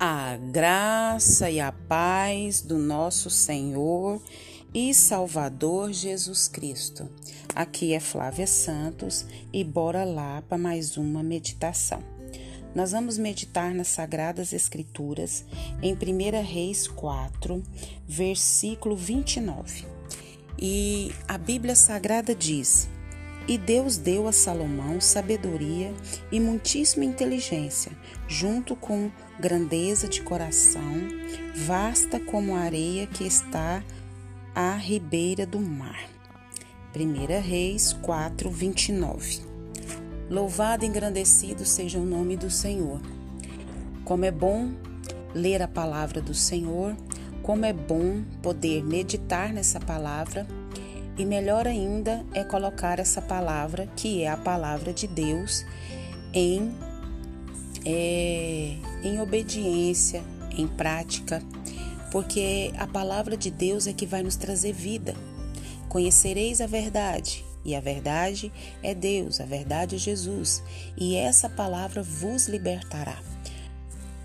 A graça e a paz do nosso Senhor e Salvador Jesus Cristo. Aqui é Flávia Santos e bora lá para mais uma meditação. Nós vamos meditar nas Sagradas Escrituras em 1 Reis 4, versículo 29. E a Bíblia Sagrada diz: e Deus deu a Salomão sabedoria e muitíssima inteligência, junto com grandeza de coração, vasta como a areia que está à ribeira do mar. 1 Reis 4, 29. Louvado e engrandecido seja o nome do Senhor. Como é bom ler a palavra do Senhor, como é bom poder meditar nessa palavra e melhor ainda é colocar essa palavra, que é a palavra de Deus, em, é, em obediência, em prática, porque a palavra de Deus é que vai nos trazer vida. Conhecereis a verdade, e a verdade é Deus, a verdade é Jesus, e essa palavra vos libertará.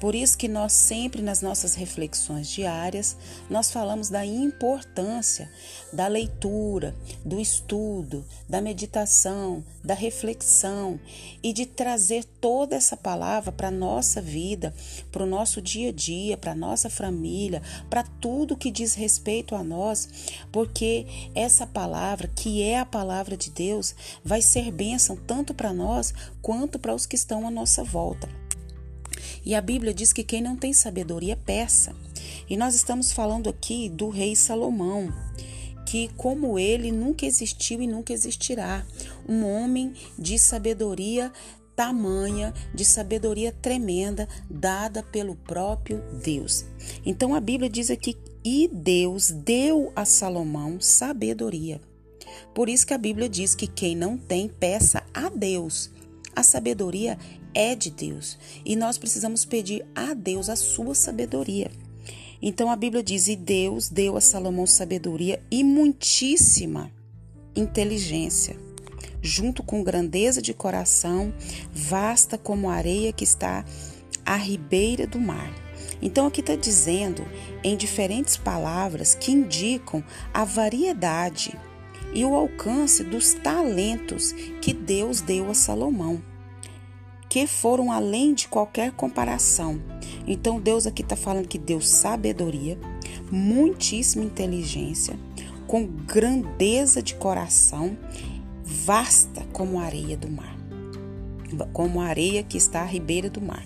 Por isso que nós sempre nas nossas reflexões diárias, nós falamos da importância da leitura, do estudo, da meditação, da reflexão e de trazer toda essa palavra para a nossa vida, para o nosso dia a dia, para a nossa família, para tudo que diz respeito a nós, porque essa palavra, que é a palavra de Deus, vai ser bênção tanto para nós quanto para os que estão à nossa volta. E a Bíblia diz que quem não tem sabedoria peça. E nós estamos falando aqui do rei Salomão, que como ele nunca existiu e nunca existirá, um homem de sabedoria tamanha, de sabedoria tremenda dada pelo próprio Deus. Então a Bíblia diz aqui e Deus deu a Salomão sabedoria. Por isso que a Bíblia diz que quem não tem, peça a Deus. A sabedoria é de Deus e nós precisamos pedir a Deus a sua sabedoria. Então a Bíblia diz: E Deus deu a Salomão sabedoria e muitíssima inteligência, junto com grandeza de coração, vasta como a areia que está à ribeira do mar. Então aqui está dizendo em diferentes palavras que indicam a variedade e o alcance dos talentos que Deus deu a Salomão que foram além de qualquer comparação. Então, Deus aqui está falando que deu sabedoria, muitíssima inteligência, com grandeza de coração, vasta como a areia do mar, como a areia que está à ribeira do mar.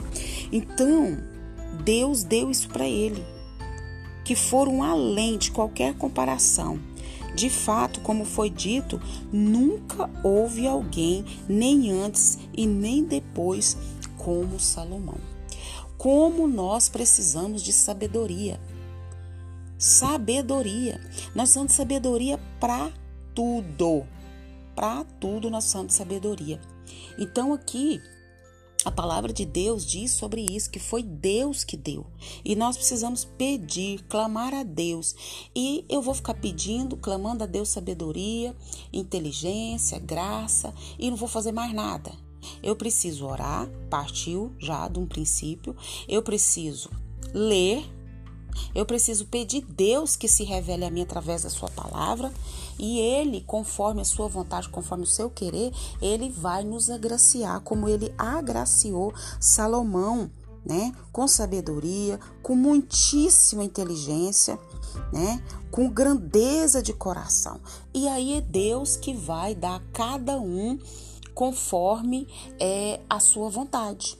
Então, Deus deu isso para ele, que foram além de qualquer comparação. De fato, como foi dito, nunca houve alguém, nem antes e nem depois, como Salomão. Como nós precisamos de sabedoria. Sabedoria. Nós precisamos de sabedoria para tudo. Para tudo nós precisamos de sabedoria. Então aqui a palavra de Deus diz sobre isso, que foi Deus que deu. E nós precisamos pedir, clamar a Deus. E eu vou ficar pedindo, clamando a Deus sabedoria, inteligência, graça, e não vou fazer mais nada. Eu preciso orar, partiu já de um princípio. Eu preciso ler eu preciso pedir Deus que se revele a mim através da sua palavra e ele, conforme a sua vontade, conforme o seu querer, ele vai nos agraciar como ele agraciou Salomão, né? Com sabedoria, com muitíssima inteligência, né? Com grandeza de coração. E aí é Deus que vai dar a cada um conforme é a sua vontade.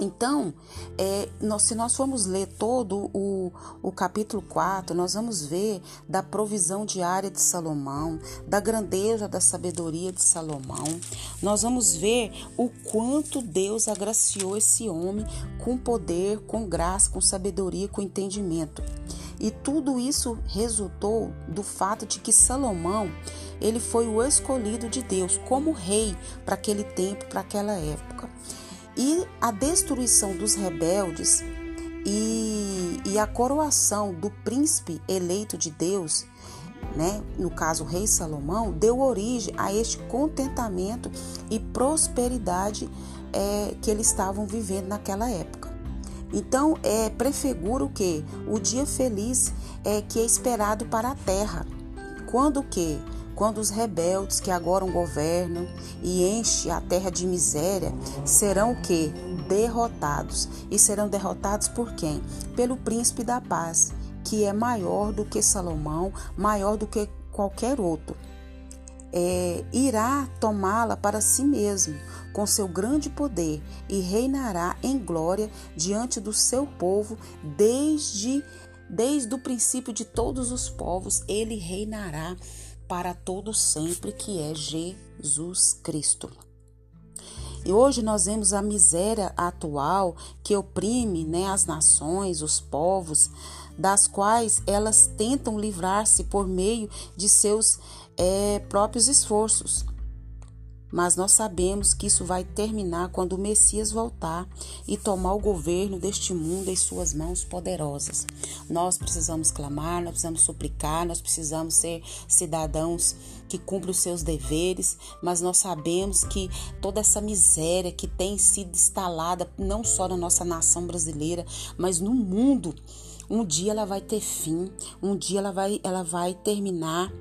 Então, é, nós, se nós formos ler todo o, o capítulo 4, nós vamos ver da provisão diária de Salomão, da grandeza da sabedoria de Salomão. Nós vamos ver o quanto Deus agraciou esse homem com poder, com graça, com sabedoria, com entendimento. E tudo isso resultou do fato de que Salomão ele foi o escolhido de Deus como rei para aquele tempo, para aquela época. E a destruição dos rebeldes e, e a coroação do príncipe eleito de Deus, né, no caso rei Salomão, deu origem a este contentamento e prosperidade é, que eles estavam vivendo naquela época. Então, é prefigura o que? O dia feliz é que é esperado para a terra. Quando que? Quando os rebeldes que agora governam e enche a terra de miséria serão o que? Derrotados. E serão derrotados por quem? Pelo príncipe da paz, que é maior do que Salomão, maior do que qualquer outro. É, irá tomá-la para si mesmo, com seu grande poder, e reinará em glória diante do seu povo desde desde o princípio de todos os povos, ele reinará para todo sempre, que é Jesus Cristo. E hoje nós vemos a miséria atual que oprime né, as nações, os povos, das quais elas tentam livrar-se por meio de seus é, próprios esforços. Mas nós sabemos que isso vai terminar quando o Messias voltar e tomar o governo deste mundo em suas mãos poderosas. Nós precisamos clamar, nós precisamos suplicar, nós precisamos ser cidadãos que cumprem os seus deveres, mas nós sabemos que toda essa miséria que tem sido instalada não só na nossa nação brasileira, mas no mundo, um dia ela vai ter fim, um dia ela vai, ela vai terminar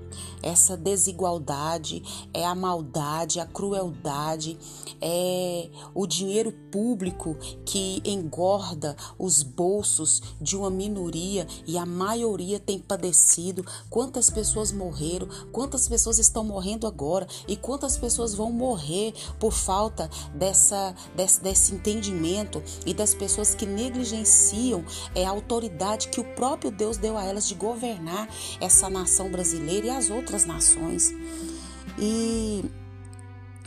essa desigualdade, é a maldade, a crueldade, é o dinheiro público que engorda os bolsos de uma minoria e a maioria tem padecido. Quantas pessoas morreram, quantas pessoas estão morrendo agora e quantas pessoas vão morrer por falta dessa, desse, desse entendimento e das pessoas que negligenciam é, a autoridade que o próprio Deus deu a elas de governar essa nação brasileira e as outras nações. E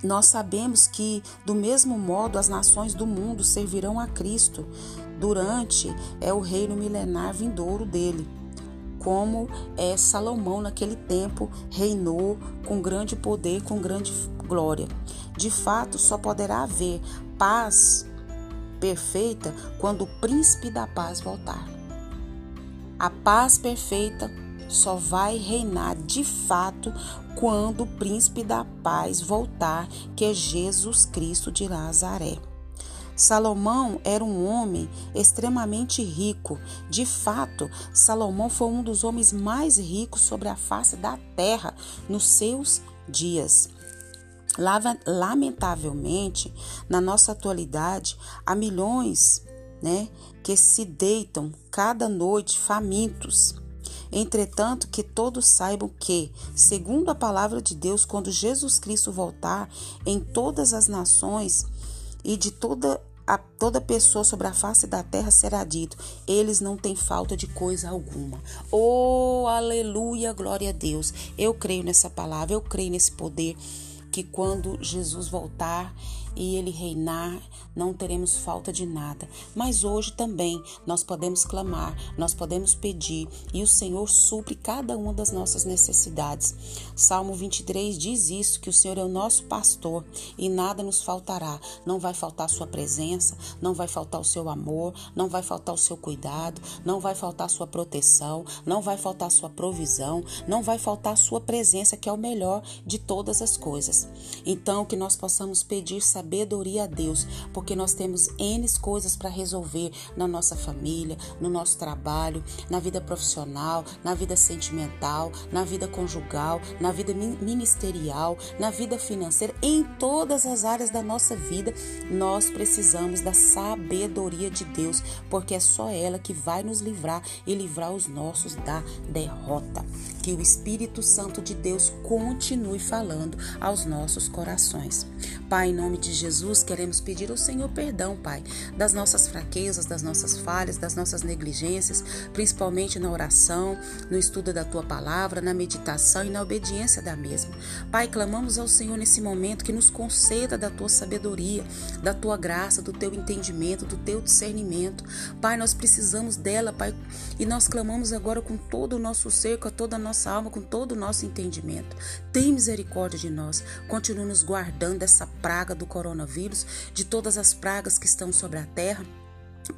nós sabemos que, do mesmo modo, as nações do mundo servirão a Cristo durante é o reino milenar vindouro dele. Como é Salomão naquele tempo reinou com grande poder, com grande glória. De fato, só poderá haver paz perfeita quando o príncipe da paz voltar. A paz perfeita só vai reinar de fato quando o príncipe da paz voltar, que é Jesus Cristo de Nazaré. Salomão era um homem extremamente rico. De fato, Salomão foi um dos homens mais ricos sobre a face da terra nos seus dias. Lamentavelmente, na nossa atualidade, há milhões né, que se deitam cada noite famintos Entretanto, que todos saibam que, segundo a palavra de Deus, quando Jesus Cristo voltar, em todas as nações e de toda a toda pessoa sobre a face da terra será dito: eles não têm falta de coisa alguma. Oh, aleluia, glória a Deus. Eu creio nessa palavra, eu creio nesse poder que quando Jesus voltar, e ele reinar, não teremos falta de nada. Mas hoje também nós podemos clamar, nós podemos pedir e o Senhor supre cada uma das nossas necessidades. Salmo 23 diz isso: que o Senhor é o nosso pastor e nada nos faltará. Não vai faltar a sua presença, não vai faltar o seu amor, não vai faltar o seu cuidado, não vai faltar a sua proteção, não vai faltar a sua provisão, não vai faltar a sua presença, que é o melhor de todas as coisas. Então, que nós possamos pedir sabedoria a Deus, porque nós temos N coisas para resolver na nossa família, no nosso trabalho, na vida profissional, na vida sentimental, na vida conjugal, na vida ministerial, na vida financeira, em todas as áreas da nossa vida, nós precisamos da sabedoria de Deus, porque é só ela que vai nos livrar e livrar os nossos da derrota. Que o Espírito Santo de Deus continue falando aos nossos corações. Pai, em nome de Jesus, queremos pedir ao Senhor perdão, Pai, das nossas fraquezas, das nossas falhas, das nossas negligências, principalmente na oração, no estudo da tua palavra, na meditação e na obediência da mesma. Pai, clamamos ao Senhor nesse momento que nos conceda da tua sabedoria, da tua graça, do teu entendimento, do teu discernimento. Pai, nós precisamos dela, Pai, e nós clamamos agora com todo o nosso ser, com toda a nossa alma, com todo o nosso entendimento. Tem misericórdia de nós. Continua nos guardando dessa praga do coronavírus, de todas as pragas que estão sobre a terra.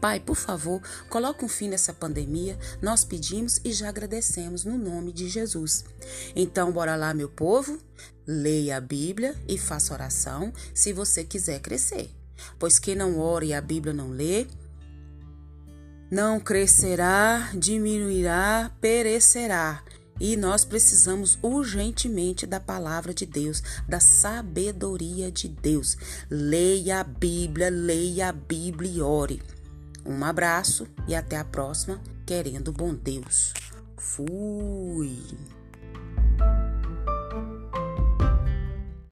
Pai, por favor, coloque um fim nessa pandemia. Nós pedimos e já agradecemos no nome de Jesus. Então, bora lá, meu povo. Leia a Bíblia e faça oração se você quiser crescer. Pois quem não ora e a Bíblia não lê, não crescerá, diminuirá, perecerá. E nós precisamos urgentemente da palavra de Deus, da sabedoria de Deus. Leia a Bíblia, leia a Bíblia e ore. Um abraço e até a próxima, querendo bom Deus. Fui.